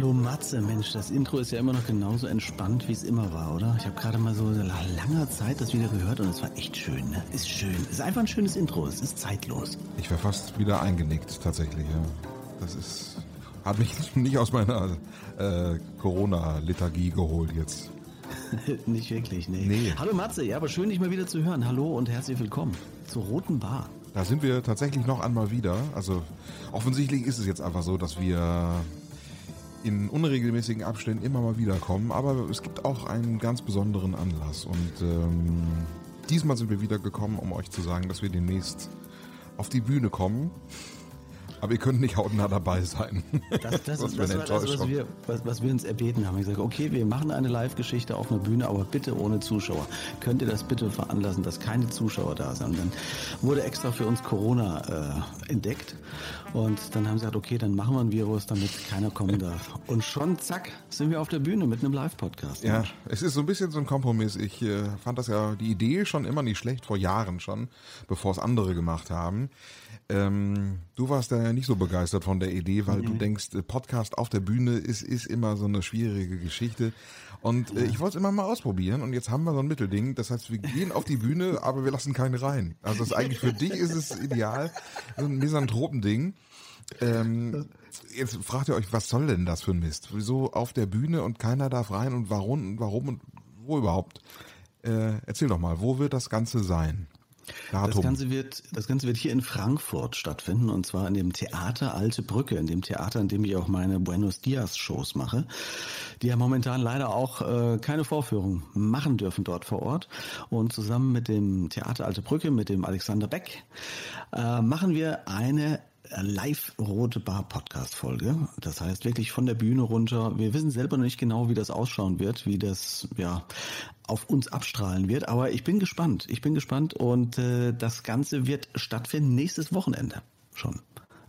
Hallo Matze, Mensch, das Intro ist ja immer noch genauso entspannt, wie es immer war, oder? Ich habe gerade mal so nach langer Zeit das wieder gehört und es war echt schön, ne? Ist schön. Ist einfach ein schönes Intro, es ist zeitlos. Ich wäre fast wieder eingenickt, tatsächlich, ja. Das ist, hat mich nicht aus meiner äh, Corona-Lethargie geholt jetzt. nicht wirklich, nee. nee. Hallo Matze, ja, aber schön, dich mal wieder zu hören. Hallo und herzlich willkommen zur Roten Bar. Da sind wir tatsächlich noch einmal wieder. Also offensichtlich ist es jetzt einfach so, dass wir in unregelmäßigen Abständen immer mal wieder kommen, aber es gibt auch einen ganz besonderen Anlass und ähm, diesmal sind wir wieder gekommen, um euch zu sagen, dass wir demnächst auf die Bühne kommen. Aber ihr könnt nicht hautnah dabei sein. Das, das, das, das war das, was wir, was, was wir uns erbeten haben. Ich sage, okay, wir machen eine Live-Geschichte auf einer Bühne, aber bitte ohne Zuschauer. Könnt ihr das bitte veranlassen, dass keine Zuschauer da sind? Und dann wurde extra für uns Corona äh, entdeckt. Und dann haben sie gesagt, okay, dann machen wir ein Virus, damit keiner kommen darf. Und schon, zack, sind wir auf der Bühne mit einem Live-Podcast. Ja, es ist so ein bisschen so ein Kompromiss. Ich äh, fand das ja, die Idee schon immer nicht schlecht, vor Jahren schon, bevor es andere gemacht haben. Ähm, du warst da ja nicht so begeistert von der Idee, weil mhm. du denkst, äh, Podcast auf der Bühne ist, ist immer so eine schwierige Geschichte. Und äh, ich wollte es immer mal ausprobieren und jetzt haben wir so ein Mittelding. Das heißt, wir gehen auf die Bühne, aber wir lassen keine rein. Also das ist eigentlich für dich ist es ideal, so ein Misantropending. Ähm, jetzt fragt ihr euch, was soll denn das für ein Mist? Wieso auf der Bühne und keiner darf rein und warum und warum und wo überhaupt? Äh, erzähl doch mal, wo wird das Ganze sein? Datum. Das Ganze wird, das Ganze wird hier in Frankfurt stattfinden und zwar in dem Theater Alte Brücke, in dem Theater, in dem ich auch meine Buenos Dias Shows mache, die ja momentan leider auch äh, keine Vorführung machen dürfen dort vor Ort. Und zusammen mit dem Theater Alte Brücke, mit dem Alexander Beck, äh, machen wir eine Live-Rote Bar Podcast-Folge. Das heißt wirklich von der Bühne runter. Wir wissen selber noch nicht genau, wie das ausschauen wird, wie das ja auf uns abstrahlen wird. Aber ich bin gespannt. Ich bin gespannt und äh, das Ganze wird stattfinden nächstes Wochenende schon.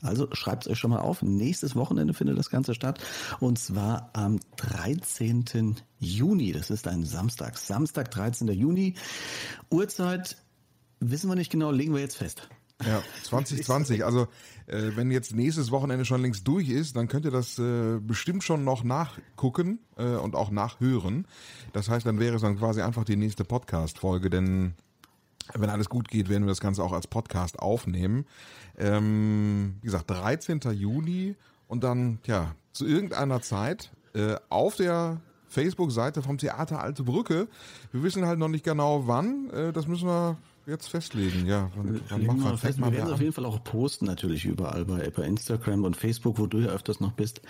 Also schreibt es euch schon mal auf. Nächstes Wochenende findet das Ganze statt. Und zwar am 13. Juni. Das ist ein Samstag. Samstag, 13. Juni. Uhrzeit wissen wir nicht genau, legen wir jetzt fest. Ja, 2020. Also äh, wenn jetzt nächstes Wochenende schon längst durch ist, dann könnt ihr das äh, bestimmt schon noch nachgucken äh, und auch nachhören. Das heißt, dann wäre es dann quasi einfach die nächste Podcast-Folge, denn wenn alles gut geht, werden wir das Ganze auch als Podcast aufnehmen. Ähm, wie gesagt, 13. Juli und dann, ja, zu irgendeiner Zeit äh, auf der Facebook-Seite vom Theater Alte Brücke. Wir wissen halt noch nicht genau wann. Äh, das müssen wir jetzt festlegen, ja. Wann, wann macht man, fest, wir werden es auf jeden Fall auch posten, natürlich überall bei, bei Instagram und Facebook, wo du ja öfters noch bist.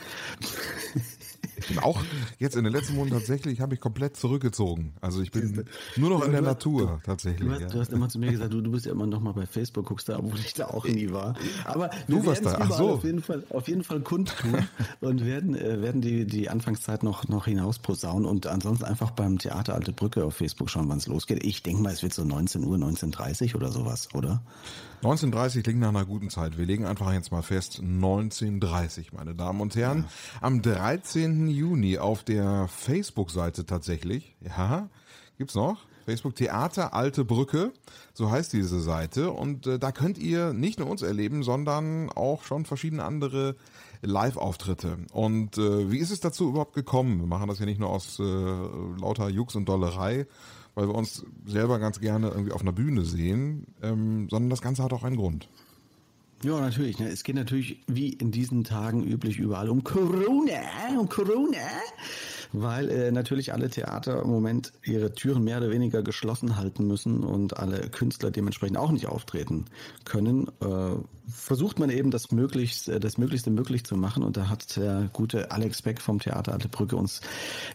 Ich bin auch jetzt in den letzten Monaten tatsächlich, habe ich komplett zurückgezogen. Also ich bin nur noch in der Natur tatsächlich. Du hast, ja. du hast immer zu mir gesagt, du, du bist ja immer noch mal bei Facebook, guckst da, obwohl ich da auch nie war. Aber du warst da. Ach so. auf jeden Fall, auf jeden Fall kundtun und werden, äh, werden die, die Anfangszeit noch, noch hinaus posaunen und ansonsten einfach beim Theater Alte Brücke auf Facebook schauen, wann es losgeht. Ich denke mal, es wird so 19 Uhr, 19.30 oder sowas, oder? 19.30 klingt nach einer guten Zeit. Wir legen einfach jetzt mal fest, 19.30, meine Damen und Herren. Ja. Am 13. Juni auf der Facebook-Seite tatsächlich, ja, gibt's noch? Facebook Theater Alte Brücke, so heißt diese Seite. Und äh, da könnt ihr nicht nur uns erleben, sondern auch schon verschiedene andere Live-Auftritte. Und äh, wie ist es dazu überhaupt gekommen? Wir machen das ja nicht nur aus äh, lauter Jux und Dollerei, weil wir uns selber ganz gerne irgendwie auf einer Bühne sehen, ähm, sondern das Ganze hat auch einen Grund. Ja, natürlich. Ne? Es geht natürlich wie in diesen Tagen üblich überall um Corona, um Corona weil äh, natürlich alle Theater im Moment ihre Türen mehr oder weniger geschlossen halten müssen und alle Künstler dementsprechend auch nicht auftreten können, äh, versucht man eben das möglichst, äh, das Möglichste möglich zu machen. Und da hat der gute Alex Beck vom Theater Alte Brücke uns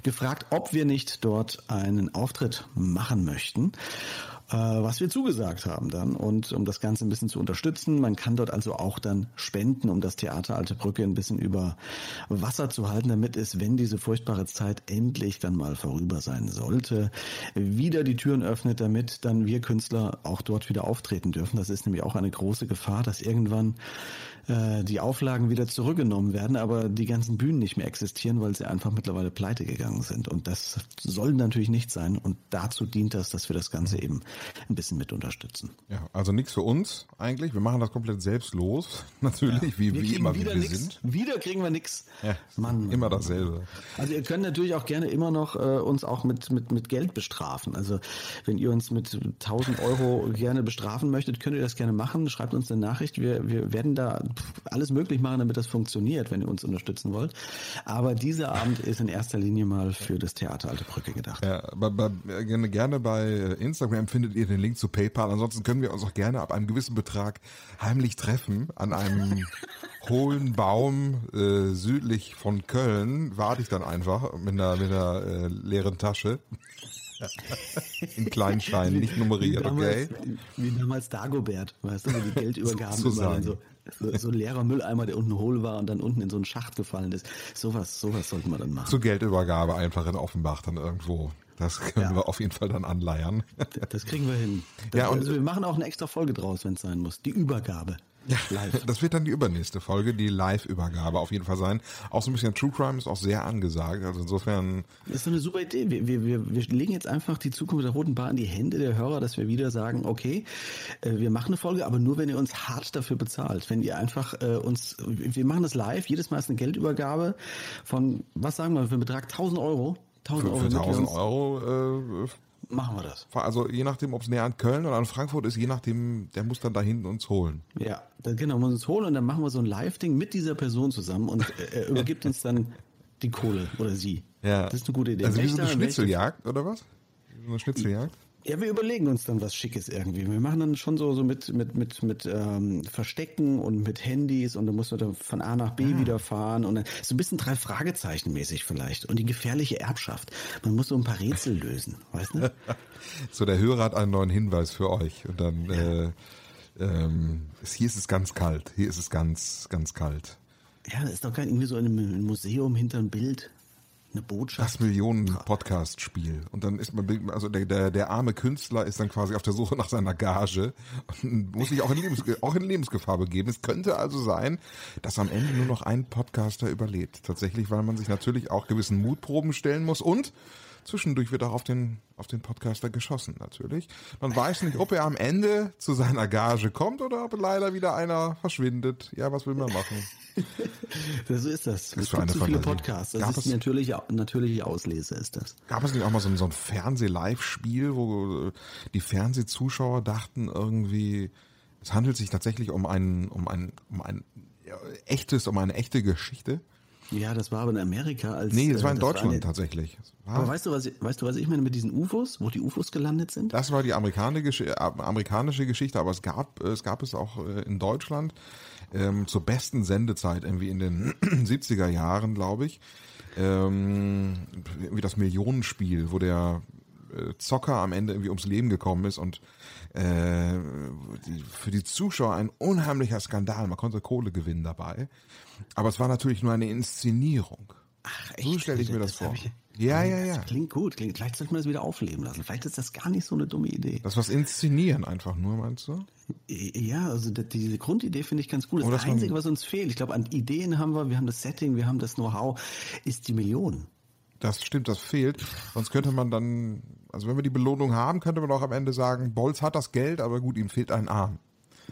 gefragt, ob wir nicht dort einen Auftritt machen möchten was wir zugesagt haben dann und um das Ganze ein bisschen zu unterstützen. Man kann dort also auch dann spenden, um das Theater Alte Brücke ein bisschen über Wasser zu halten, damit es, wenn diese furchtbare Zeit endlich dann mal vorüber sein sollte, wieder die Türen öffnet, damit dann wir Künstler auch dort wieder auftreten dürfen. Das ist nämlich auch eine große Gefahr, dass irgendwann äh, die Auflagen wieder zurückgenommen werden, aber die ganzen Bühnen nicht mehr existieren, weil sie einfach mittlerweile pleite gegangen sind. Und das soll natürlich nicht sein. Und dazu dient das, dass wir das Ganze eben ein bisschen mit unterstützen. Ja, also nichts für uns eigentlich. Wir machen das komplett selbstlos. Natürlich, ja, wie, wie immer, wie wir nix. sind. Wieder kriegen wir nichts. Ja, Mann. Immer dasselbe. Also ihr könnt natürlich auch gerne immer noch äh, uns auch mit, mit, mit Geld bestrafen. Also wenn ihr uns mit 1000 Euro gerne bestrafen möchtet, könnt ihr das gerne machen. Schreibt uns eine Nachricht. Wir, wir werden da alles möglich machen, damit das funktioniert, wenn ihr uns unterstützen wollt. Aber dieser Abend ist in erster Linie mal für das Theater Alte Brücke gedacht. Ja, bei, bei, gerne bei Instagram findet ihr den Link zu PayPal. Ansonsten können wir uns auch gerne ab einem gewissen Betrag heimlich treffen an einem hohlen Baum äh, südlich von Köln. Warte ich dann einfach mit einer, mit einer äh, leeren Tasche. In Kleinschein, nicht nummeriert, wie damals, okay? Wie damals Dagobert, weißt du, die Geldübergaben so so, so, so ein leerer Mülleimer, der unten hohl war und dann unten in so einen Schacht gefallen ist. Sowas, sowas sollten wir dann machen. Zur Geldübergabe einfach in Offenbach dann irgendwo. Das können ja. wir auf jeden Fall dann anleiern. Das kriegen wir hin. Das, ja, und also wir machen auch eine extra Folge draus, wenn es sein muss. Die Übergabe. Ja, live. Das wird dann die übernächste Folge, die Live-Übergabe auf jeden Fall sein. Auch so ein bisschen True Crime ist auch sehr angesagt. Also insofern. Das ist eine super Idee. Wir, wir, wir, wir legen jetzt einfach die Zukunft der Roten Bar in die Hände der Hörer, dass wir wieder sagen, okay, äh, wir machen eine Folge, aber nur wenn ihr uns hart dafür bezahlt. Wenn ihr einfach äh, uns, wir machen das live, jedes Mal ist eine Geldübergabe von, was sagen wir, für einen Betrag 1000 Euro. 1000 Euro. Für 1000 Euro äh, Machen wir das. Also je nachdem, ob es näher an Köln oder an Frankfurt ist, je nachdem, der muss dann da hinten uns holen. Ja, dann, genau, muss uns holen und dann machen wir so ein Live-Ding mit dieser Person zusammen und er übergibt uns dann die Kohle oder sie. Ja. Das ist eine gute Idee. Also wie so eine Schnitzeljagd oder was? So eine Schnitzeljagd? Ja, wir überlegen uns dann was Schickes irgendwie. Wir machen dann schon so, so mit, mit, mit, mit ähm, Verstecken und mit Handys und dann muss man dann von A nach B ah. wieder fahren und dann, so ein bisschen drei Fragezeichen mäßig vielleicht. Und die gefährliche Erbschaft. Man muss so ein paar Rätsel lösen, weißt du? so, der Hörer hat einen neuen Hinweis für euch. Und dann, ja. äh, ähm, hier ist es ganz kalt. Hier ist es ganz, ganz kalt. Ja, das ist doch gar irgendwie so in einem Museum hinter ein Bild eine Botschaft. Das Millionen-Podcast-Spiel. Und dann ist man, also der, der, der arme Künstler ist dann quasi auf der Suche nach seiner Gage und muss sich auch in, Lebens, auch in Lebensgefahr begeben. Es könnte also sein, dass am Ende nur noch ein Podcaster überlebt. Tatsächlich, weil man sich natürlich auch gewissen Mutproben stellen muss und Zwischendurch wird auch auf den, auf den Podcaster geschossen, natürlich. Man weiß nicht, ob er am Ende zu seiner Gage kommt oder ob leider wieder einer verschwindet. Ja, was will man machen? so ist das. Es gibt zu viele Podcasts. Das Gab ist natürliche, natürliche Auslese, ist das. Gab es nicht auch mal so ein, so ein Fernseh-Live-Spiel, wo die Fernsehzuschauer dachten irgendwie, es handelt sich tatsächlich um ein, um ein, um ein ja, echtes, um eine echte Geschichte? Ja, das war aber in Amerika als. Nee, das war in äh, das Deutschland war eine, tatsächlich. Aber weißt du, was, weißt du, was ich meine mit diesen UFOs, wo die UFOs gelandet sind? Das war die amerikanische, äh, amerikanische Geschichte, aber es gab, es gab es auch äh, in Deutschland ähm, zur besten Sendezeit, irgendwie in den 70er Jahren, glaube ich. Ähm, wie das Millionenspiel, wo der Zocker am Ende irgendwie ums Leben gekommen ist und äh, die, für die Zuschauer ein unheimlicher Skandal. Man konnte Kohle gewinnen dabei. Aber es war natürlich nur eine Inszenierung. Ach, echt? So stelle ich mir das, das vor. Ich, ja, ja, ja. Das klingt gut. Klingt, vielleicht sollte man das wieder aufleben lassen. Vielleicht ist das gar nicht so eine dumme Idee. Das was inszenieren einfach nur, meinst du? Ja, also die, diese Grundidee finde ich ganz gut. Das, das Einzige, was uns fehlt, ich glaube, an Ideen haben wir, wir haben das Setting, wir haben das Know-how, ist die Million. Das stimmt, das fehlt. Sonst könnte man dann, also wenn wir die Belohnung haben, könnte man auch am Ende sagen, Bolz hat das Geld, aber gut, ihm fehlt ein Arm.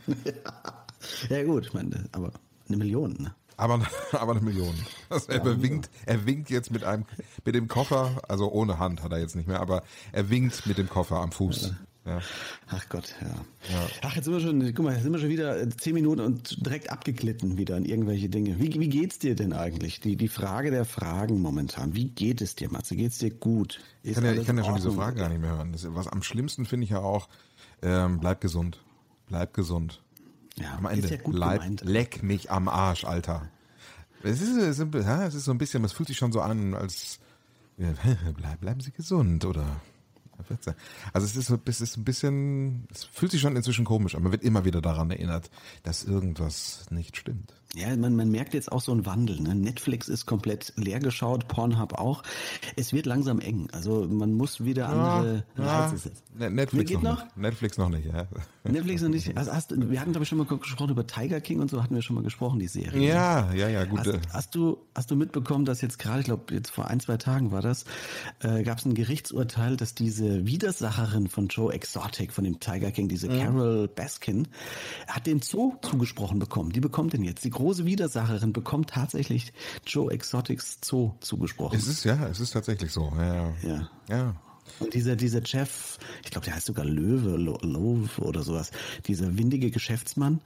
ja gut, ich meine, aber eine Million, ne? Aber, aber eine Million. Also er, ja, winkt, er winkt jetzt mit einem, mit dem Koffer, also ohne Hand hat er jetzt nicht mehr, aber er winkt mit dem Koffer am Fuß. Ja. Ach Gott, ja. ja. Ach, jetzt sind wir schon, guck mal, jetzt sind wir schon wieder äh, zehn Minuten und direkt abgeglitten wieder an irgendwelche Dinge. Wie, wie geht's dir denn eigentlich? Die, die Frage der Fragen momentan. Wie geht es dir, Matze? Geht's dir gut? Ist ich kann ja, ich kann ja schon diese Frage gar nicht mehr hören. Das, was am schlimmsten finde ich ja auch, ähm, bleib gesund. Bleib gesund. Ja, am Ende. Ja bleib, leck mich am Arsch, Alter. Es ist, es ist so ein bisschen, es fühlt sich schon so an, als bleiben Sie gesund oder also es ist, es ist ein bisschen, es fühlt sich schon inzwischen komisch an. Man wird immer wieder daran erinnert, dass irgendwas nicht stimmt. Ja, man, man merkt jetzt auch so einen Wandel. Ne? Netflix ist komplett leer geschaut, Pornhub auch. Es wird langsam eng. Also man muss wieder andere ja, setzen. Ja. Netflix noch, noch? Nicht. Netflix noch nicht, ja. Netflix noch nicht. Also hast, wir hatten, glaube ich, schon mal gesprochen über Tiger King und so hatten wir schon mal gesprochen, die Serie. Ja, ja, ja, gut. Hast, hast du, hast du mitbekommen, dass jetzt gerade, ich glaube, jetzt vor ein, zwei Tagen war das, äh, gab es ein Gerichtsurteil, dass diese diese Widersacherin von Joe Exotic, von dem Tiger King, diese mhm. Carol Baskin, hat den Zoo zugesprochen bekommen. Die bekommt den jetzt. Die große Widersacherin bekommt tatsächlich Joe Exotics Zoo zugesprochen. Es ist ja, es ist tatsächlich so. Ja. ja. ja. Und dieser, dieser Jeff, ich glaube, der heißt sogar Löwe, Löwe oder sowas, dieser windige Geschäftsmann,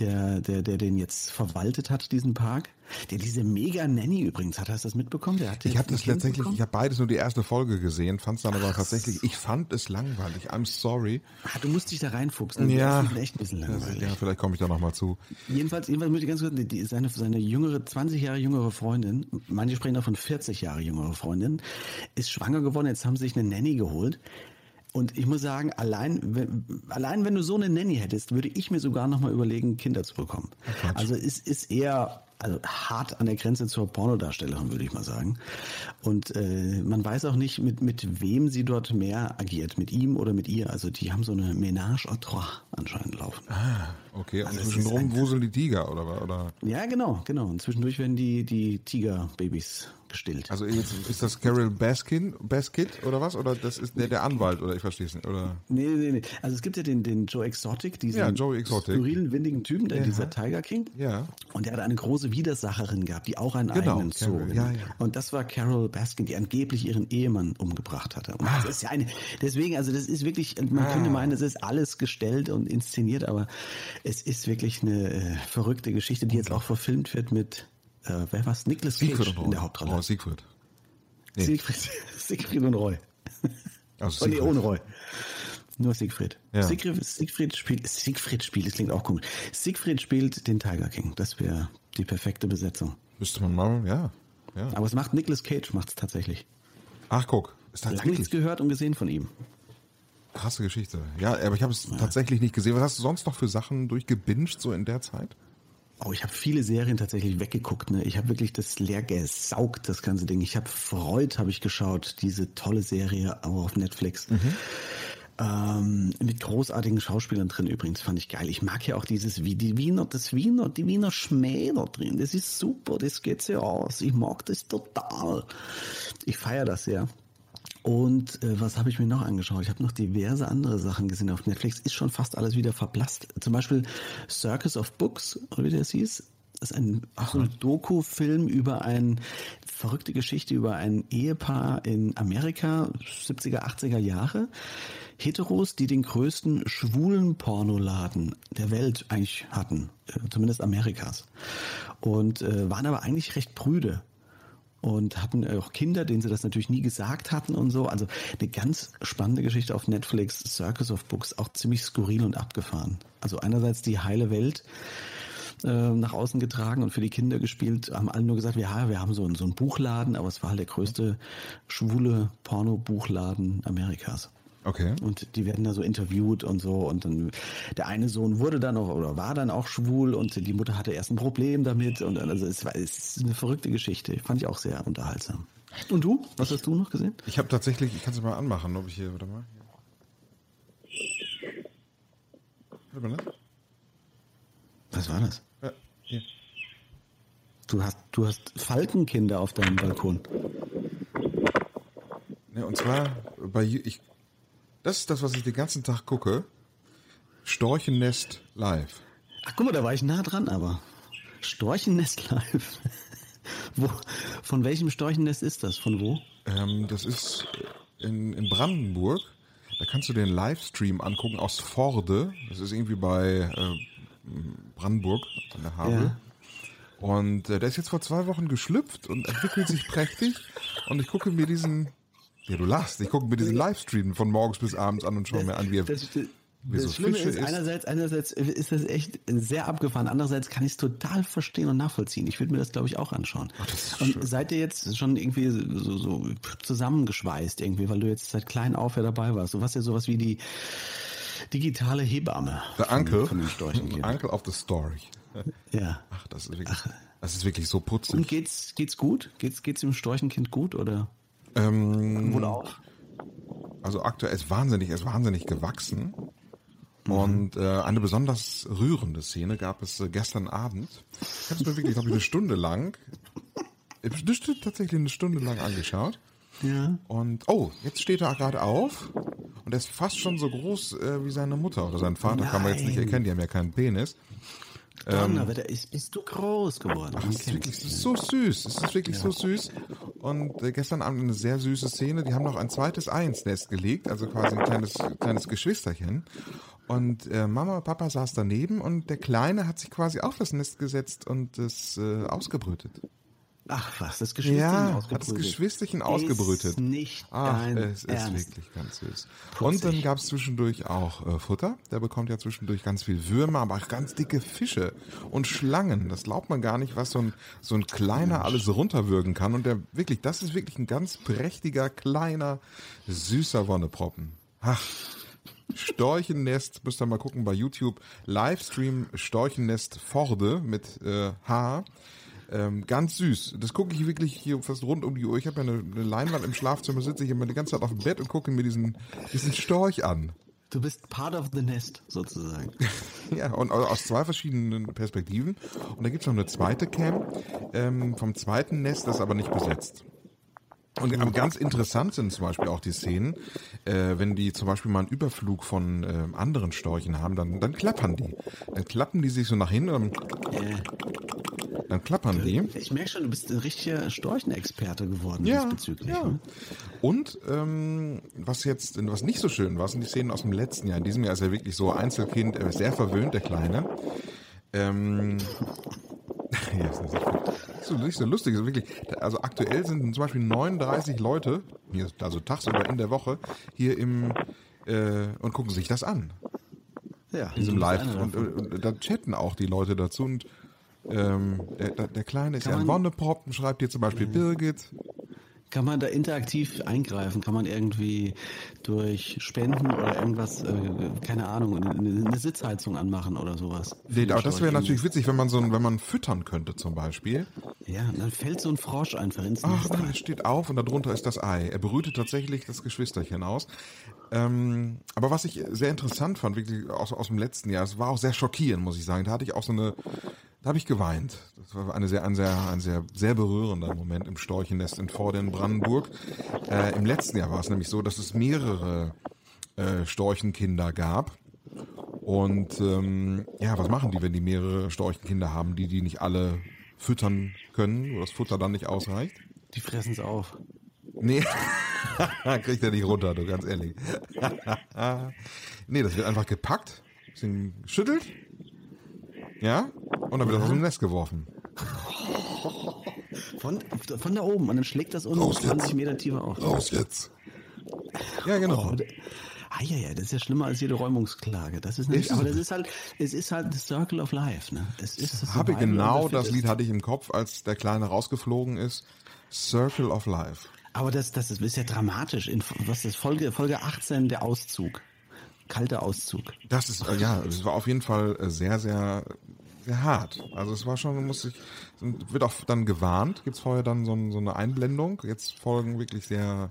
der, der, der den jetzt verwaltet hat, diesen Park, der diese mega Nanny übrigens hat. Hast du das mitbekommen? Der hat ich habe das tatsächlich, bekommen? ich habe beides nur die erste Folge gesehen, fand es dann aber tatsächlich, ich fand es langweilig. I'm sorry. Ah, du musst dich da reinfuchsen. Ja. Das ist echt ein bisschen langweilig. Ja, vielleicht komme ich da nochmal zu. Jedenfalls, jedenfalls möchte ich ganz kurz, die, seine, seine jüngere, 20 Jahre jüngere Freundin, manche sprechen davon 40 Jahre jüngere Freundin, ist schwanger geworden. Jetzt haben sie sich eine Nanny geholt. Und ich muss sagen, allein, wenn, allein wenn du so eine Nanny hättest, würde ich mir sogar nochmal überlegen, Kinder zu bekommen. Also es ist eher also hart an der Grenze zur Pornodarstellerin, würde ich mal sagen. Und äh, man weiß auch nicht, mit, mit wem sie dort mehr agiert, mit ihm oder mit ihr. Also die haben so eine Ménage à trois anscheinend laufen. Ah, okay. Also zwischendrum wuseln die Tiger, oder? oder? Ja, genau, genau. Und zwischendurch werden die, die Tigerbabys gestillt. Also jetzt ist das Carol Baskin, Baskit oder was? Oder das ist der, der Anwalt, oder ich verstehe es nicht, oder? Nee, nee, nee. Also es gibt ja den, den Joe Exotic, diesen ja, Joe Exotic. skurrilen, windigen Typen, der, ja. dieser Tiger King. Ja. Und der hat eine große Widersacherin gehabt, die auch einen genau, eigenen Zoo. Ja, ja. Und das war Carol Baskin, die angeblich ihren Ehemann umgebracht hatte. Und das ist ja eine, deswegen, also das ist wirklich, man ah. könnte meinen, es ist alles gestellt und inszeniert, aber es ist wirklich eine äh, verrückte Geschichte, die jetzt auch verfilmt wird mit, äh, wer war's? Nicholas Cage in der Hauptrolle. Oh, Siegfried. Nee. Siegfried, Siegfried und Roy. Also Siegfried. Oh, nee, ohne Roy. Nur Siegfried. Ja. Siegfried, Siegfried spielt, Siegfried spielt, das klingt auch komisch. Siegfried spielt den Tiger King. Das wäre die perfekte Besetzung. Müsste man mal, ja. ja. Aber es macht Nicolas Cage, macht es tatsächlich. Ach, guck. Ist Lange nichts gehört und gesehen von ihm. Krasse Geschichte. Ja, aber ich habe es ja. tatsächlich nicht gesehen. Was hast du sonst noch für Sachen durchgebinged so in der Zeit? Oh, ich habe viele Serien tatsächlich weggeguckt. Ne? Ich habe wirklich das leer gesaugt, das ganze Ding. Ich habe Freud, habe ich geschaut, diese tolle Serie auch auf Netflix. Mhm. Ähm, mit großartigen Schauspielern drin übrigens, fand ich geil. Ich mag ja auch dieses, wie die Wiener, das Wiener, die Wiener Schmäh da drin. Das ist super, das geht sehr aus. Ich mag das total. Ich feiere das sehr. Und äh, was habe ich mir noch angeschaut? Ich habe noch diverse andere Sachen gesehen auf Netflix. Ist schon fast alles wieder verblasst. Zum Beispiel Circus of Books, oder wie das hieß. Das ist ein, auch ein Doku-Film über eine verrückte Geschichte über ein Ehepaar in Amerika, 70er, 80er Jahre. Heteros, die den größten schwulen Pornoladen der Welt eigentlich hatten, äh, zumindest Amerikas. Und äh, waren aber eigentlich recht prüde und hatten auch Kinder, denen sie das natürlich nie gesagt hatten und so. Also eine ganz spannende Geschichte auf Netflix, Circus of Books, auch ziemlich skurril und abgefahren. Also einerseits die heile Welt äh, nach außen getragen und für die Kinder gespielt, haben alle nur gesagt, ja, wir haben so einen, so einen Buchladen, aber es war halt der größte schwule Porno-Buchladen Amerikas. Okay. Und die werden da so interviewt und so. Und dann der eine Sohn wurde dann auch oder war dann auch schwul und die Mutter hatte erst ein Problem damit. Und also es war es ist eine verrückte Geschichte. Fand ich auch sehr unterhaltsam. Und du? Was hast du noch gesehen? Ich habe tatsächlich, ich kann es mal anmachen, ob ich hier, warte mal. Hört man das? Was war das? Ja, hier. Du hast, du hast Falkenkinder auf deinem Balkon. Ja, und zwar bei ich das ist das, was ich den ganzen Tag gucke. Storchennest live. Ach, guck mal, da war ich nah dran, aber. Storchennest live. wo, von welchem Storchennest ist das? Von wo? Ähm, das ist in, in Brandenburg. Da kannst du den Livestream angucken aus Forde. Das ist irgendwie bei äh, Brandenburg an der Havel. Ja. Und äh, der ist jetzt vor zwei Wochen geschlüpft und entwickelt sich prächtig. Und ich gucke mir diesen ja, du lachst. Ich gucke mir diesen Livestream von morgens bis abends an und schaue mir an, wie er. Das, das, das so Schlimme Fische ist, einerseits, einerseits ist das echt sehr abgefahren, andererseits kann ich es total verstehen und nachvollziehen. Ich würde mir das, glaube ich, auch anschauen. Ach, und schön. seid ihr jetzt schon irgendwie so, so zusammengeschweißt irgendwie, weil du jetzt seit klein auf ja dabei warst? Du warst ja sowas wie die digitale Hebamme. Der Uncle. Von den. Uncle of the Story. Ja. Ach, das ist wirklich, Ach. das ist wirklich so putzig. Und geht's, geht's gut? Geht's, geht's dem Storchenkind gut oder? Ähm, Wohl auch. Also aktuell ist wahnsinnig, ist wahnsinnig gewachsen. Mhm. Und äh, eine besonders rührende Szene gab es äh, gestern Abend. Ich habe es mir wirklich, glaube ich, eine Stunde lang, tatsächlich eine Stunde lang angeschaut. Ja. Und oh, jetzt steht er gerade auf und er ist fast schon so groß äh, wie seine Mutter oder sein Vater, Nein. kann man jetzt nicht erkennen, die haben ja keinen Penis. Donnerwetter, ähm, ist, bist du groß geworden. Ach, das ist wirklich so süß. Es ist wirklich ja. so süß. Und äh, gestern Abend eine sehr süße Szene. Die haben noch ein zweites Ei ins Nest gelegt, also quasi ein kleines, kleines Geschwisterchen. Und äh, Mama und Papa saß daneben und der Kleine hat sich quasi auf das Nest gesetzt und es äh, ausgebrütet. Ach was, das Geschwisterchen ja, ausgebrütet. hat das Geschwisterchen ausgebrütet. Ist nicht Ach, es ist Ernst. wirklich ganz süß. Putzig. Und dann gab es zwischendurch auch äh, Futter. Der bekommt ja zwischendurch ganz viel Würmer, aber auch ganz dicke Fische und Schlangen. Das glaubt man gar nicht, was so ein, so ein kleiner alles runterwürgen kann. Und der wirklich, das ist wirklich ein ganz prächtiger, kleiner, süßer Wonneproppen. Ach, Storchennest, müsst ihr mal gucken bei YouTube. Livestream Storchennest Forde mit äh, H. Ähm, ganz süß. Das gucke ich wirklich hier fast rund um die Uhr. Ich habe ja eine, eine, Leinwand im Schlafzimmer, sitze ich immer die ganze Zeit auf dem Bett und gucke mir diesen, diesen Storch an. Du bist part of the nest, sozusagen. ja, und aus zwei verschiedenen Perspektiven. Und da gibt es noch eine zweite Cam ähm, vom zweiten Nest, das aber nicht besetzt. Und ganz interessant sind zum Beispiel auch die Szenen, äh, wenn die zum Beispiel mal einen Überflug von äh, anderen Storchen haben, dann, dann klappern die. Dann klappen die sich so nach hinten und dann. Dann klappern die. Ich merke schon, du bist ein richtiger Storchenexperte geworden ja, diesbezüglich. Ja. Ne? Und ähm, was jetzt, was nicht so schön war, sind die Szenen aus dem letzten Jahr. In diesem Jahr ist er wirklich so Einzelkind, er ist sehr verwöhnt, der Kleine. Ähm, ja, ist nicht so, nicht so lustig. Also, wirklich, also aktuell sind zum Beispiel 39 Leute, also tagsüber in der Woche, hier im äh, und gucken sich das an. Ja. In diesem Live. Und, und, und, da chatten auch die Leute dazu und ähm, der, der Kleine ist Kann ja ein Wonneprop, schreibt hier zum Beispiel ja. Birgit. Kann man da interaktiv eingreifen? Kann man irgendwie durch Spenden oder irgendwas, äh, keine Ahnung, eine, eine, Sitzheizung anmachen oder sowas? Nee, aber das wäre natürlich witzig, wenn man so ein, wenn man füttern könnte zum Beispiel. Ja, dann fällt so ein Frosch einfach ins Ach, da steht auf und darunter ist das Ei. Er berührt tatsächlich das Geschwisterchen aus. Ähm, aber was ich sehr interessant fand, wirklich aus, aus dem letzten Jahr, es war auch sehr schockierend, muss ich sagen. Da hatte ich auch so eine da habe ich geweint. Das war eine sehr, ein sehr, ein sehr, sehr berührender Moment im Storchennest in Vorden, Brandenburg. Äh, Im letzten Jahr war es nämlich so, dass es mehrere äh, Storchenkinder gab. Und ähm, ja, was machen die, wenn die mehrere Storchenkinder haben, die die nicht alle füttern können, wo das Futter dann nicht ausreicht? Die fressen es auf. Nee, kriegt er nicht runter, du ganz ehrlich. nee, das wird einfach gepackt, bisschen geschüttelt ja? Und dann wird das aus dem Nest geworfen. Von, von da oben. Und dann schlägt das unten 20 Meter tiefer auf. Raus jetzt. Ja, genau. Oh, Ah ja, ja, das ist ja schlimmer als jede Räumungsklage. Das ist nicht, aber das ist halt, es ist halt the Circle of Life, ne? Es ist das habe genau das Lied hatte ich im Kopf, als der Kleine rausgeflogen ist. Circle of Life. Aber das, das ist ja dramatisch. In, was ist Folge, Folge 18, der Auszug kalter Auszug. Das ist, äh, ja, es war auf jeden Fall äh, sehr, sehr hart. Also es war schon, muss ich, wird auch dann gewarnt, gibt es vorher dann so, so, eine Einblendung. Jetzt folgen wirklich sehr,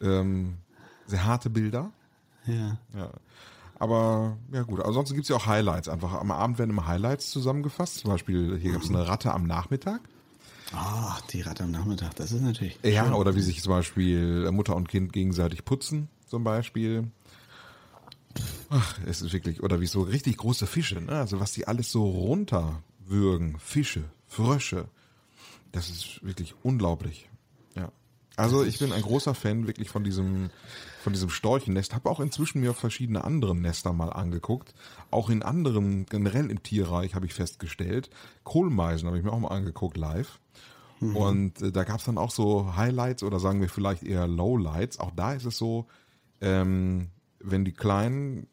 ähm, sehr harte Bilder. Ja. Ja. Aber ja gut, ansonsten gibt es ja auch Highlights einfach. Am Abend werden immer Highlights zusammengefasst. Zum Beispiel, hier gab es eine Ratte am Nachmittag. Ach, die Ratte am Nachmittag, das ist natürlich. Ja, schön. oder wie sich zum Beispiel Mutter und Kind gegenseitig putzen, zum Beispiel. Ach, es ist wirklich, oder wie so richtig große Fische, ne? Also was die alles so runterwürgen. Fische, Frösche. Das ist wirklich unglaublich. Ja. Also ich bin ein großer Fan wirklich von diesem, von diesem Storchennest. Habe auch inzwischen mir verschiedene andere Nester mal angeguckt. Auch in anderen, generell im Tierreich habe ich festgestellt. Kohlmeisen habe ich mir auch mal angeguckt live. Mhm. Und äh, da gab es dann auch so Highlights oder sagen wir vielleicht eher Lowlights. Auch da ist es so, ähm, wenn die Kleinen,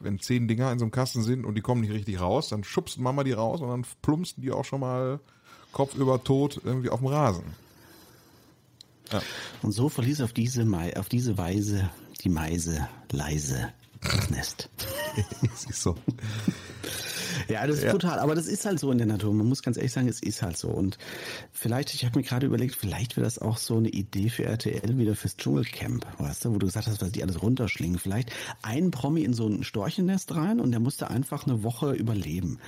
wenn zehn Dinger in so einem Kasten sind und die kommen nicht richtig raus, dann schubst Mama die raus und dann plumpsen die auch schon mal Kopf über tot irgendwie auf dem Rasen. Ja. Und so verließ auf diese, auf diese Weise die Meise leise das Nest. Siehst so. Ja, das ist ja. brutal. Aber das ist halt so in der Natur. Man muss ganz ehrlich sagen, es ist halt so. Und vielleicht, ich habe mir gerade überlegt, vielleicht wäre das auch so eine Idee für RTL wieder fürs Dschungelcamp, weißt du, wo du gesagt hast, was die alles runterschlingen. Vielleicht ein Promi in so ein Storchennest rein und der musste einfach eine Woche überleben.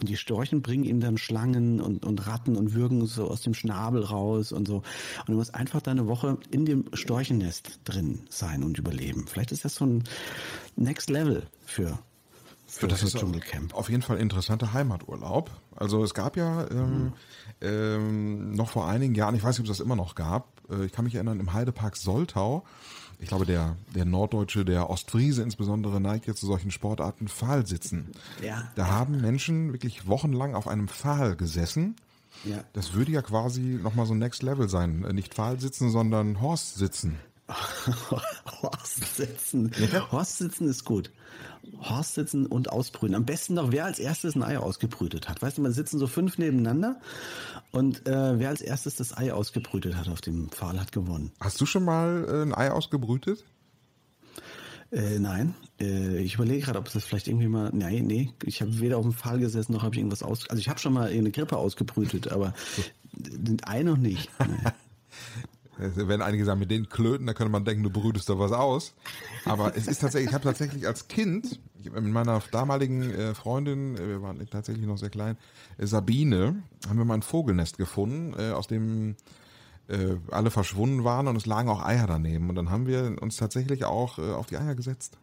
Und die Storchen bringen ihm dann Schlangen und, und Ratten und würgen so aus dem Schnabel raus und so. Und du musst einfach deine Woche in dem Storchennest drin sein und überleben. Vielleicht ist das so ein Next Level für, für das ist Dschungelcamp. Auf jeden Fall interessanter Heimaturlaub. Also es gab ja ähm, mhm. ähm, noch vor einigen Jahren, ich weiß nicht, ob es das immer noch gab, äh, ich kann mich erinnern, im Heidepark Soltau ich glaube, der, der Norddeutsche, der Ostfriese insbesondere neigt ja zu solchen Sportarten Pfahlsitzen. Ja. Da haben Menschen wirklich wochenlang auf einem Pfahl gesessen. Ja. Das würde ja quasi nochmal so Next Level sein. Nicht Pfahl sitzen, sondern Horst sitzen. Horst sitzen. Ja. Horst sitzen ist gut. Horst sitzen und ausbrüten. Am besten noch, wer als erstes ein Ei ausgebrütet hat. Weißt du, man sitzen so fünf nebeneinander und äh, wer als erstes das Ei ausgebrütet hat auf dem Pfahl, hat gewonnen. Hast du schon mal äh, ein Ei ausgebrütet? Äh, nein, äh, ich überlege gerade, ob es das vielleicht irgendwie mal. Nein, nee, ich habe weder auf dem Pfahl gesessen noch habe ich irgendwas aus. Also ich habe schon mal eine Grippe ausgebrütet, aber ein Ei noch nicht. Nee. Wenn einige sagen, mit den Klöten, da könnte man denken, du brütest da was aus. Aber es ist tatsächlich, ich habe tatsächlich als Kind mit meiner damaligen äh, Freundin, äh, wir waren tatsächlich noch sehr klein, äh, Sabine, haben wir mal ein Vogelnest gefunden, aus dem alle verschwunden waren und es lagen auch Eier daneben. Und dann haben wir uns tatsächlich auch auf die Eier gesetzt.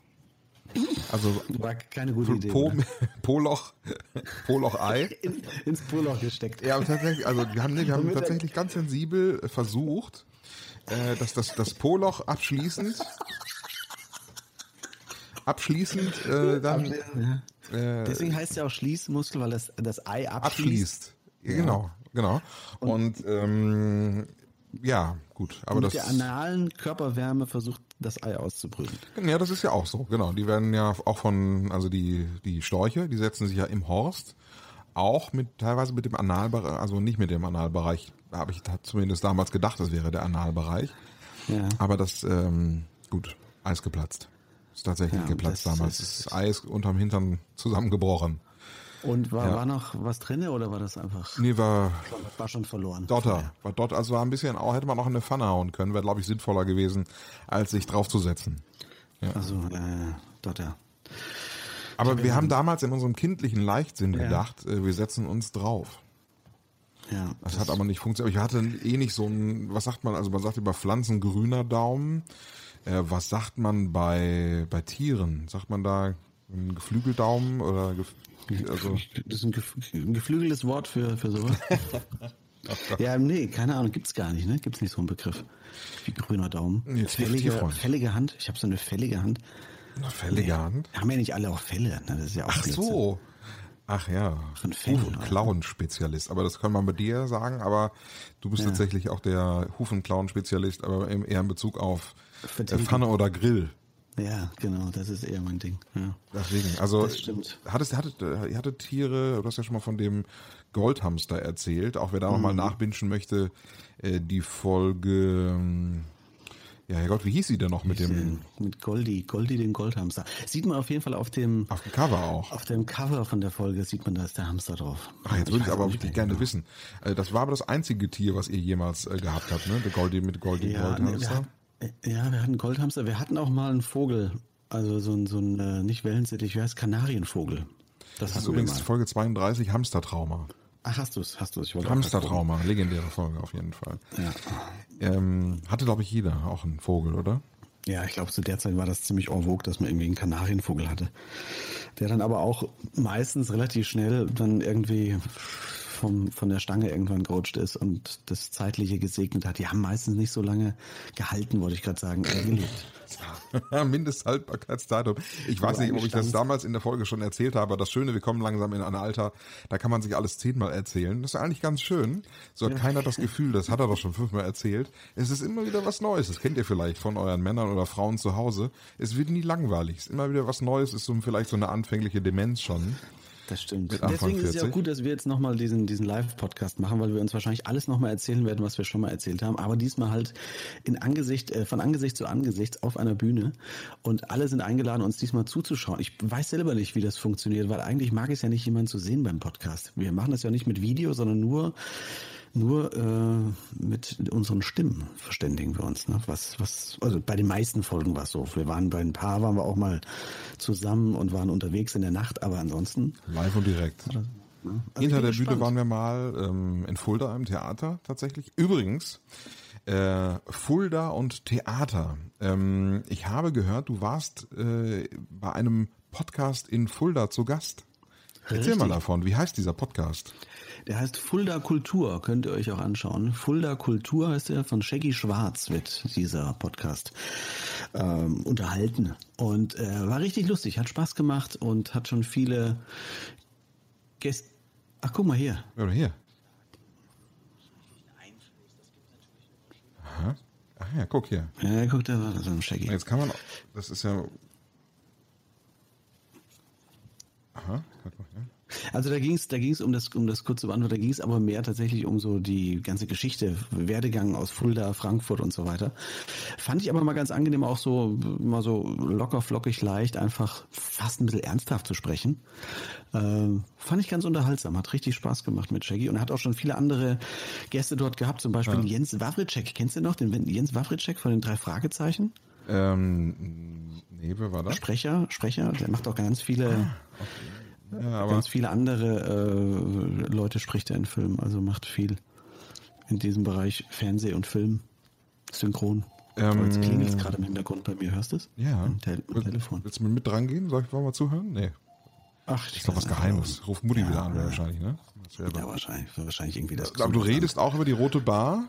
Also war keine gute Idee. Po, Poloch, Poloch Ei. In, ins Poloch gesteckt. Ja, tatsächlich, also wir haben, wir haben tatsächlich ganz sensibel versucht, äh, dass das, das Po-Loch abschließend abschließend äh, dann. Äh, Deswegen heißt es ja auch Schließmuskel, weil das, das Ei abschließt. abschließt. Ja. Genau, genau. Und, Und ähm, ja, gut. Aber mit das, der analen Körperwärme versucht das Ei auszubrüten. Ja, das ist ja auch so, genau. Die werden ja auch von, also die, die Storche, die setzen sich ja im Horst auch mit teilweise mit dem Analbereich, also nicht mit dem Analbereich, habe ich zumindest damals gedacht, das wäre der Analbereich. Ja. Aber das, ähm, gut, Eis geplatzt. Ist tatsächlich ja, geplatzt das, damals. Das, das Eis unterm Hintern zusammengebrochen. Und war, ja. war noch was drin oder war das einfach? Nee, war. War schon verloren. Dotter. War dort, also war ein bisschen, auch hätte man auch in eine Pfanne hauen können, wäre, glaube ich, sinnvoller gewesen, als sich draufzusetzen. Ja. Also, äh, Dotter. Aber wir haben damals in unserem kindlichen Leichtsinn gedacht, äh, wir setzen uns drauf. Ja, das, das, hat aber nicht funktioniert. Ich hatte eh nicht so ein, was sagt man, also man sagt über Pflanzen grüner Daumen. Äh, was sagt man bei, bei Tieren? Sagt man da ein Geflügeldaumen oder also Das ist ein, ein geflügeltes Wort für, für sowas. ja, nee, keine Ahnung, gibt's gar nicht, ne? Gibt's nicht so einen Begriff wie grüner Daumen. Fällige, fällige Hand. Ich habe so eine fällige Hand. Eine fällige Hand? Haben ja nicht alle auch Fälle. Ne? Das ist ja auch Ach Blödsinn. so. Ach ja. Huf- und Klauen-Spezialist. Aber das kann man bei dir sagen, aber du bist ja. tatsächlich auch der Huf- und Klauen-Spezialist, aber eher in Bezug auf äh, Pfanne oder Grill. Ja, genau, das ist eher mein Ding. Ja. Deswegen, also das stimmt. Hattest, hattet, ihr hattet Tiere, du hast ja schon mal von dem Goldhamster erzählt, auch wer da mhm. nochmal nachbinschen möchte, äh, die Folge ähm, ja, Herrgott, wie hieß sie denn noch mit dem? Mit Goldi, Goldi den Goldhamster. Sieht man auf jeden Fall auf dem auf dem Cover auch. Auf dem Cover von der Folge sieht man, da ist der Hamster drauf. Ach, jetzt würde ich aber wirklich gerne genau. wissen. Äh, das war aber das einzige Tier, was ihr jemals äh, gehabt habt, ne? Der Goldi mit Goldi ja, Goldhamster. Wir hatten, ja, wir hatten Goldhamster. Wir hatten auch mal einen Vogel, also so ein so ein äh, nicht Wellensittich, wie heißt Kanarienvogel. Das, das ist übrigens Folge 32 Hamstertrauma. Ach, hast du es, hast du es. Hamstertrauma, legendäre Folge auf jeden Fall. Ja. Ähm, hatte, glaube ich, jeder auch einen Vogel, oder? Ja, ich glaube, zu der Zeit war das ziemlich en vogue, dass man irgendwie einen Kanarienvogel hatte. Der dann aber auch meistens relativ schnell dann irgendwie vom, von der Stange irgendwann gerutscht ist und das Zeitliche gesegnet hat. Die haben meistens nicht so lange gehalten, wollte ich gerade sagen, gelebt. Mindesthaltbarkeitsdatum. Ich weiß nicht, ob ich das damals in der Folge schon erzählt habe. Das Schöne, wir kommen langsam in ein Alter, da kann man sich alles zehnmal erzählen. Das ist eigentlich ganz schön. So hat keiner das Gefühl, das hat er doch schon fünfmal erzählt. Es ist immer wieder was Neues. Das kennt ihr vielleicht von euren Männern oder Frauen zu Hause. Es wird nie langweilig. Es ist immer wieder was Neues. Es ist so vielleicht so eine anfängliche Demenz schon. Das stimmt. Deswegen ist es ja auch gut, dass wir jetzt nochmal diesen, diesen Live-Podcast machen, weil wir uns wahrscheinlich alles nochmal erzählen werden, was wir schon mal erzählt haben. Aber diesmal halt in Angesicht, äh, von Angesicht zu Angesicht auf einer Bühne. Und alle sind eingeladen, uns diesmal zuzuschauen. Ich weiß selber nicht, wie das funktioniert, weil eigentlich mag es ja nicht jemand zu sehen beim Podcast. Wir machen das ja nicht mit Video, sondern nur nur äh, mit unseren Stimmen verständigen wir uns. Ne? Was, was, also bei den meisten Folgen war es so. Wir waren bei ein paar, waren wir auch mal zusammen und waren unterwegs in der Nacht, aber ansonsten. Live und direkt. Ne? Also Hinter der. Bühne waren wir mal ähm, in Fulda im Theater tatsächlich. Übrigens, äh, Fulda und Theater. Ähm, ich habe gehört, du warst äh, bei einem Podcast in Fulda zu Gast. Erzähl Richtig. mal davon. Wie heißt dieser Podcast? Der heißt Fulda Kultur, könnt ihr euch auch anschauen. Fulda Kultur heißt der, von Shaggy Schwarz wird dieser Podcast ähm, unterhalten. Und äh, war richtig lustig, hat Spaß gemacht und hat schon viele Gäste. Ach, guck mal hier. Oder hier. Aha. Ach ja, guck hier. Ja, guck, da war so ein Shaggy. Jetzt kann man, das ist ja. Aha. Also da ging es, da ging es um das, um das kurze Beantworten, da ging es aber mehr tatsächlich um so die ganze Geschichte, Werdegang aus Fulda, Frankfurt und so weiter. Fand ich aber mal ganz angenehm, auch so mal so locker, flockig, leicht, einfach fast ein bisschen ernsthaft zu sprechen. Ähm, fand ich ganz unterhaltsam, hat richtig Spaß gemacht mit Shaggy und hat auch schon viele andere Gäste dort gehabt, zum Beispiel ja. Jens Wawritschek. Kennst du noch den Jens Wawritschek von den drei Fragezeichen? Ähm, nee, wer war das? Sprecher, Sprecher, der macht auch ganz viele. Ah, okay ja, Ganz viele andere äh, Leute spricht er in Filmen, also macht viel in diesem Bereich Fernseh und Film, Synchron. Ähm, jetzt klingelt es gerade im Hintergrund bei mir, hörst du es? Ja. Im, Te Will, Telefon. Willst du mir mit dran gehen? Soll ich mal zuhören? Nee. Ach, ich ist doch was Geheimes. Ruf Mutti ja, wieder an, ja. wahrscheinlich, ne? Ja, wahrscheinlich. Wahrscheinlich irgendwie das. Aber du redest auch über die Rote Bar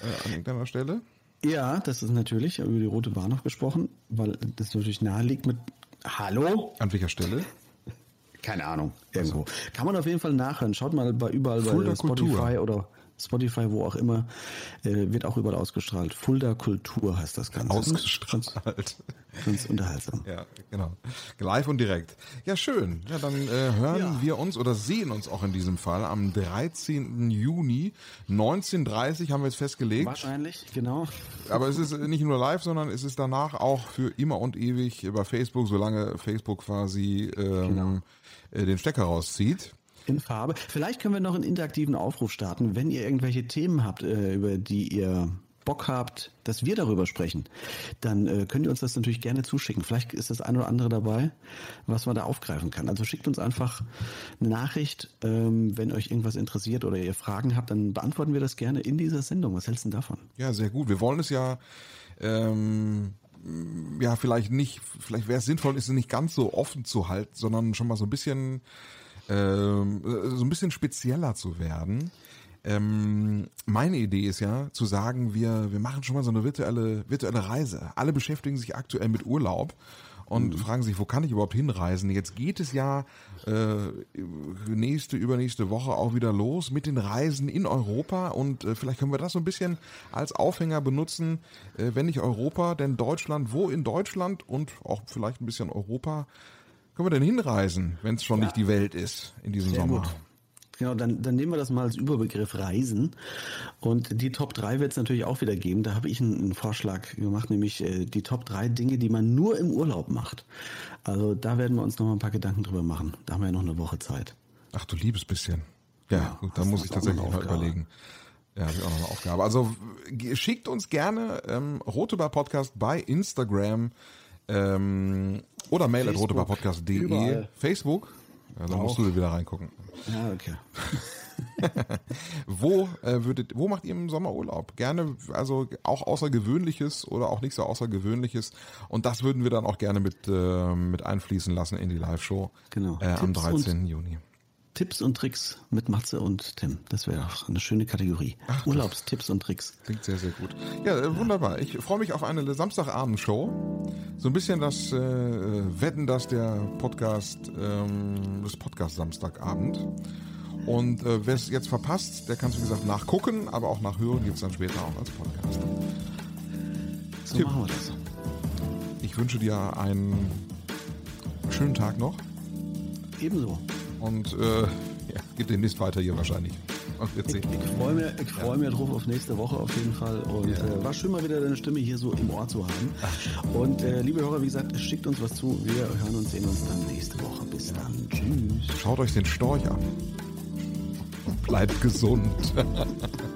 äh, an irgendeiner Stelle? Ja, das ist natürlich über die Rote Bar noch gesprochen, weil das natürlich nahe liegt mit Hallo? An welcher Stelle? Keine Ahnung, irgendwo. Also. Kann man auf jeden Fall nachhören. Schaut mal bei überall bei Spotify Kultur. oder Spotify, wo auch immer, äh, wird auch überall ausgestrahlt. Fulda Kultur heißt das Ganze. Ausgestrahlt. Ganz unterhaltsam. Ja, genau. Live und direkt. Ja, schön. Ja, dann äh, hören ja. wir uns oder sehen uns auch in diesem Fall am 13. Juni 1930 haben wir es festgelegt. Wahrscheinlich, genau. Aber es ist nicht nur live, sondern es ist danach auch für immer und ewig über Facebook, solange Facebook quasi ähm, genau. Äh, den Stecker rauszieht. In Farbe. Vielleicht können wir noch einen interaktiven Aufruf starten, wenn ihr irgendwelche Themen habt, äh, über die ihr Bock habt, dass wir darüber sprechen, dann äh, könnt ihr uns das natürlich gerne zuschicken. Vielleicht ist das eine oder andere dabei, was man da aufgreifen kann. Also schickt uns einfach eine Nachricht, ähm, wenn euch irgendwas interessiert oder ihr Fragen habt, dann beantworten wir das gerne in dieser Sendung. Was hältst du davon? Ja, sehr gut. Wir wollen es ja ähm, ja, vielleicht nicht, vielleicht wäre es sinnvoll, ist es nicht ganz so offen zu halten, sondern schon mal so ein bisschen, ähm, so ein bisschen spezieller zu werden. Ähm, meine Idee ist ja zu sagen, wir, wir machen schon mal so eine virtuelle, virtuelle Reise. Alle beschäftigen sich aktuell mit Urlaub und mhm. fragen sich, wo kann ich überhaupt hinreisen? Jetzt geht es ja äh, nächste, übernächste Woche auch wieder los mit den Reisen in Europa und äh, vielleicht können wir das so ein bisschen als Aufhänger benutzen, äh, wenn nicht Europa, denn Deutschland, wo in Deutschland und auch vielleicht ein bisschen Europa können wir denn hinreisen, wenn es schon ja. nicht die Welt ist in diesem Sehr Sommer? Gut. Genau, dann, dann nehmen wir das mal als Überbegriff Reisen. Und die Top 3 wird es natürlich auch wieder geben. Da habe ich einen, einen, Vorschlag gemacht, nämlich äh, die Top 3 Dinge, die man nur im Urlaub macht. Also da werden wir uns noch mal ein paar Gedanken drüber machen. Da haben wir ja noch eine Woche Zeit. Ach du liebes bisschen. Ja, ja gut, da muss ich tatsächlich mal überlegen. Ja, habe ich auch noch eine Aufgabe. Also schickt uns gerne ähm, Rotebar Podcast bei Instagram ähm, oder mail at rotebarpodcast.de. Facebook. Ja, da musst du wieder reingucken. Ja, okay. wo äh, würdet, wo macht ihr im Sommer Urlaub? Gerne, also auch Außergewöhnliches oder auch nicht so Außergewöhnliches. Und das würden wir dann auch gerne mit, äh, mit einfließen lassen in die Live-Show genau. äh, am 13. Juni. Tipps und Tricks mit Matze und Tim. Das wäre auch eine schöne Kategorie. Ach, Urlaubstipps und Tricks. Klingt sehr, sehr gut. Ja, äh, wunderbar. Ich freue mich auf eine Samstagabendshow. So ein bisschen das äh, Wetten, dass der Podcast, ähm, das Podcast Samstagabend. Und äh, wer es jetzt verpasst, der kann es wie gesagt nachgucken, aber auch nachhören gibt es dann später auch als Podcast. So Tim, machen wir das. Ich wünsche dir einen schönen Tag noch. Ebenso. Und äh, ja, geht demnächst weiter hier wahrscheinlich. Ich, ich freue mich, ich freu mich drauf auf nächste Woche auf jeden Fall. Und ja. äh, war schön mal wieder deine Stimme hier so im Ohr zu haben. Und äh, liebe Hörer, wie gesagt, schickt uns was zu. Wir hören uns, sehen uns dann nächste Woche. Bis dann. Tschüss. Schaut euch den Storch an. Und bleibt gesund.